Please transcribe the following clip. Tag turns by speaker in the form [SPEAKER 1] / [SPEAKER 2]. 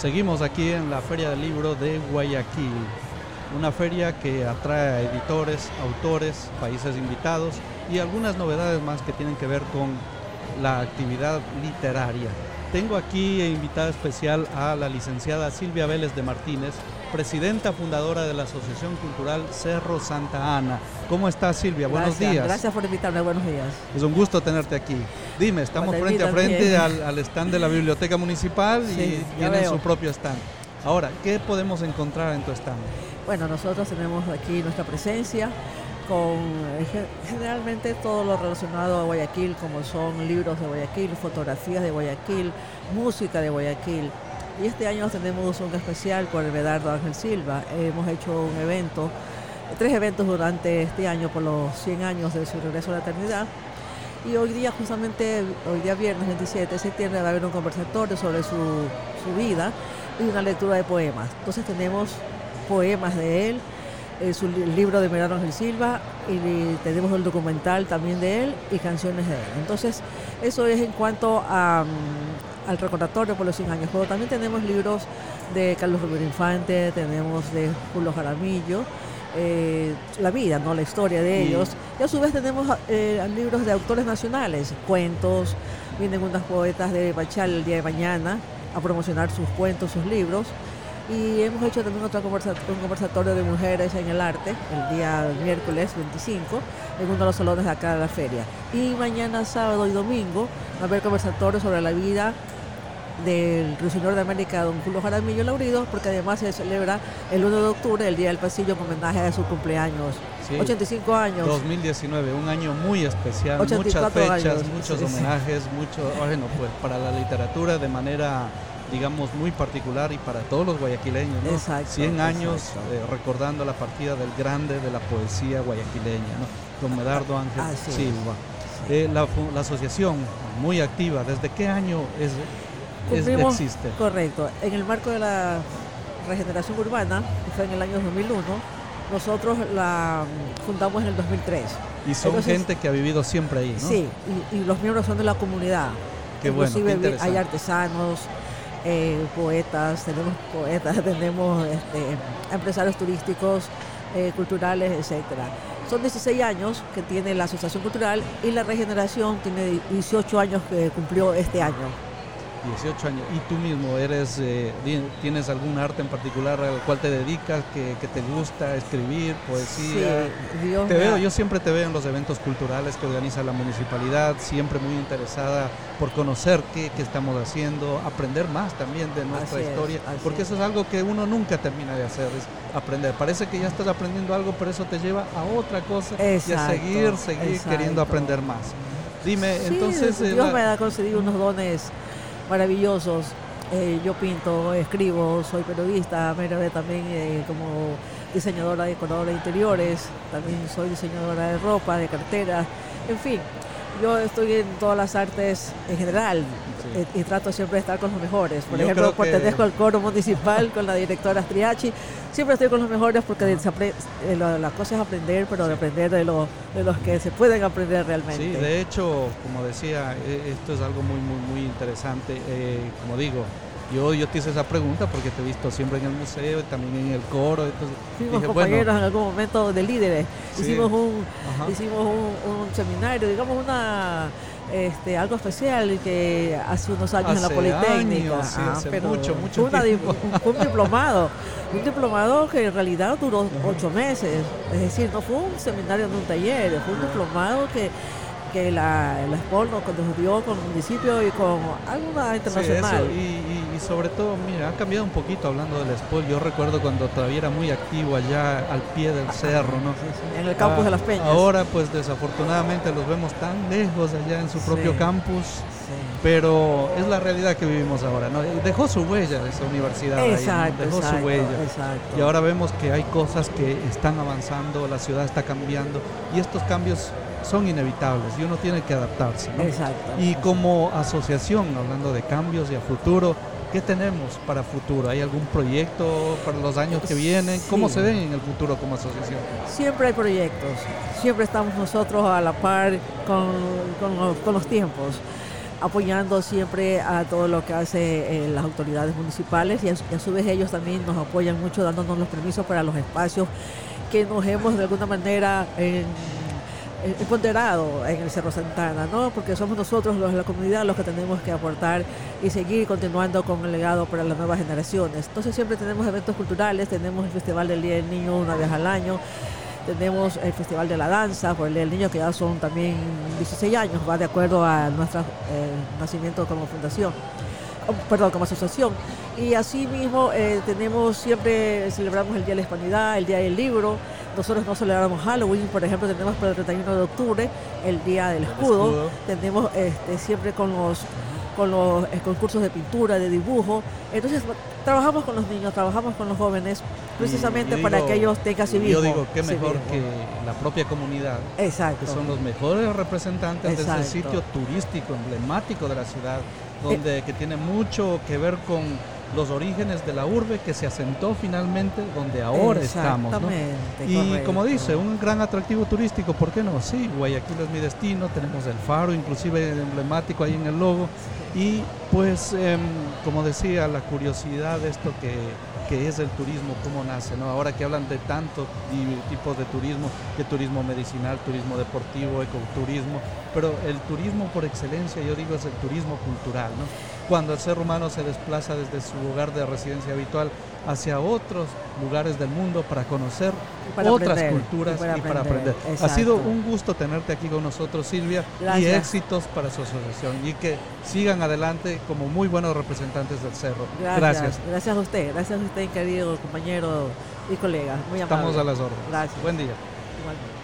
[SPEAKER 1] Seguimos aquí en la Feria del Libro de Guayaquil, una feria que atrae a editores, autores, países invitados y algunas novedades más que tienen que ver con la actividad literaria. Tengo aquí invitada especial a la licenciada Silvia Vélez de Martínez, presidenta fundadora de la Asociación Cultural Cerro Santa Ana. ¿Cómo estás Silvia? Buenos días.
[SPEAKER 2] Gracias por invitarme, buenos días.
[SPEAKER 1] Es un gusto tenerte aquí. Dime, estamos frente a frente al, stand de la Biblioteca Municipal y tienen su propio stand. Ahora, ¿qué podemos encontrar en tu stand?
[SPEAKER 2] Bueno, nosotros tenemos aquí nuestra presencia con generalmente todo lo relacionado a Guayaquil, como son libros de Guayaquil, fotografías de Guayaquil, música de Guayaquil. Y este año tenemos un especial con el Medardo Ángel Silva. Hemos hecho un evento, tres eventos durante este año por los 100 años de su regreso a la eternidad. Y hoy día, justamente, hoy día viernes 27 de septiembre, va a haber un conversatorio sobre su, su vida y una lectura de poemas. Entonces tenemos poemas de él, eh, su libro de Merano Ángel Silva y tenemos el documental también de él y canciones de él. Entonces, eso es en cuanto a, mm, al recordatorio por los 100 años. Pero también tenemos libros de Carlos Rubén Infante, tenemos de Julio Jaramillo, eh, la vida, ¿no? la historia de ellos. Y a su vez tenemos eh, libros de autores nacionales, cuentos, vienen unas poetas de Bachal el día de mañana a promocionar sus cuentos, sus libros. Y hemos hecho también otro un conversatorio de mujeres en el arte el día miércoles 25 en uno de los salones de acá de la feria. Y mañana sábado y domingo va a haber conversatorio sobre la vida del Ruiseñor de América, don Julio Jaramillo Laurido, porque además se celebra el 1 de octubre, el Día del Pasillo, en homenaje a su cumpleaños. 85 años.
[SPEAKER 1] 2019, un año muy especial, muchas fechas, muchos homenajes, mucho, bueno, pues para la literatura de manera digamos, muy particular y para todos los guayaquileños, ¿no? 100 años eh, recordando la partida del grande de la poesía guayaquileña, ¿no? Don Medardo Ángel Silva. Eh, la, asociación, muy activa, ¿desde qué año es, existe?
[SPEAKER 2] Correcto, en el marco de la regeneración urbana, que fue en el año 2001, nosotros la fundamos en el 2003.
[SPEAKER 1] Y son gente que ha vivido siempre ahí, ¿no?
[SPEAKER 2] Sí, y, los miembros son de la comunidad.
[SPEAKER 1] Qué Inclusive bueno,
[SPEAKER 2] hay artesanos, eh, poetas, tenemos poetas, tenemos este, empresarios turísticos, eh, culturales, etcétera. Son 16 años que tiene la Asociación Cultural y la Regeneración tiene 18 años que cumplió este año.
[SPEAKER 1] 18 años. ¿Y tú mismo eres, eh, tienes algún arte en particular al cual te dedicas, que, te gusta escribir, poesía? Sí, te veo, yo siempre te veo en los eventos culturales que organiza la municipalidad, siempre muy interesada por conocer qué, estamos haciendo, aprender más también de nuestra historia, porque eso es algo que uno nunca termina de hacer, es aprender. Parece que ya estás aprendiendo algo, pero eso te lleva a otra cosa y a seguir, seguir queriendo aprender más. Dime, entonces...
[SPEAKER 2] Dios eh, me ha concedido unos dones maravillosos. Eh, yo pinto, escribo, soy periodista, me también eh, como diseñadora, decoradora de interiores, también soy diseñadora de ropa, de carteras, en fin, yo estoy en todas las artes en general y, trato siempre de estar con los mejores. Por ejemplo, pertenezco al coro municipal con la directora Striachi. Siempre estoy con los mejores porque eh, la cosa es aprender, pero de aprender de, lo, de los que se pueden aprender realmente.
[SPEAKER 1] Sí, de hecho, como decía, e, esto es algo muy, muy, muy interesante. Eh, como digo, yo, yo te hice esa pregunta porque te he visto siempre en el museo y también en el coro. Entonces,
[SPEAKER 2] Fuimos compañeros en algún momento de líderes. Hicimos, un, hicimos un, seminario, digamos una este, algo especial que hace unos años en la Politécnica.
[SPEAKER 1] Ah, pero mucho, mucho
[SPEAKER 2] fue, un diplomado. Un diplomado que en realidad duró ocho meses. Es decir, no fue un seminario de un taller, fue un diplomado que que la, la nos dio con el municipio y con alguna internacional.
[SPEAKER 1] y, sobre todo, mira, ha cambiado un poquito hablando del SPOL. Yo recuerdo cuando todavía era muy activo allá al pie del cerro, ¿no?
[SPEAKER 2] en el campus de las Peñas.
[SPEAKER 1] Ahora, pues desafortunadamente los vemos tan lejos allá en su propio campus. Pero es la realidad que vivimos ahora, ¿no? Dejó su huella esa universidad.
[SPEAKER 2] Exacto,
[SPEAKER 1] Dejó
[SPEAKER 2] su
[SPEAKER 1] huella. Y ahora vemos que hay cosas que están avanzando, la ciudad está cambiando y estos cambios son inevitables y uno tiene que adaptarse.
[SPEAKER 2] Exacto.
[SPEAKER 1] Y como asociación, hablando de cambios y a futuro, ¿qué tenemos para futuro? ¿Hay algún proyecto para los años que vienen? ¿Cómo se ven en el futuro como asociación?
[SPEAKER 2] Siempre hay proyectos, siempre estamos nosotros a la par con, con, los, tiempos. apoyando siempre a todo lo que hace las autoridades municipales y a, y a, su vez ellos también nos apoyan mucho dándonos los permisos para los espacios que nos hemos de alguna manera en ponderado en el Cerro Santana, ¿no? porque somos nosotros los de la comunidad los que tenemos que aportar y seguir continuando con el legado para las nuevas generaciones. Entonces siempre tenemos eventos culturales, tenemos el Festival del Día del Niño una vez al año, tenemos el Festival de la Danza por el Día del Niño que ya son también 16 años, va de acuerdo a nuestro eh, nacimiento como fundación oh, perdón, como asociación. Y así mismo eh, tenemos, siempre celebramos el Día de la Hispanidad, el Día del Libro, nosotros no celebramos Halloween, por ejemplo, tenemos para el 31 de octubre el Día del Escudo, tenemos este, siempre con los con los eh, concursos de pintura, de dibujo. Entonces, trabajamos con los niños, trabajamos con los jóvenes, precisamente para que ellos tengan civismo.
[SPEAKER 1] Yo digo, qué mejor que la propia comunidad,
[SPEAKER 2] Exacto.
[SPEAKER 1] que son los mejores representantes de ese sitio turístico emblemático de la ciudad, donde eh, que tiene mucho que ver con los orígenes de la urbe que se asentó finalmente donde ahora estamos. Y como dice, un gran atractivo turístico, ¿por qué no? Sí, Guayaquil es mi destino, tenemos el faro, inclusive emblemático ahí en el logo. Y pues, em, como decía, la curiosidad de esto que, que es el turismo, cómo nace, ¿no? Ahora que hablan de tantos tipos de turismo, de turismo medicinal, turismo deportivo, ecoturismo, pero el turismo por excelencia, yo digo, es el turismo cultural, ¿no? Cuando el ser humano se desplaza desde su lugar de residencia habitual hacia otros lugares del mundo para conocer otras culturas y para, aprender. Ha sido un gusto tenerte aquí con nosotros, Silvia, y éxitos para su asociación y que sigan adelante como muy buenos representantes del cerro.
[SPEAKER 2] Gracias. Gracias, a usted, gracias a usted, querido compañero y colega. Muy
[SPEAKER 1] amable. Estamos a las órdenes.
[SPEAKER 2] Gracias.
[SPEAKER 1] Buen día.
[SPEAKER 2] Igualmente.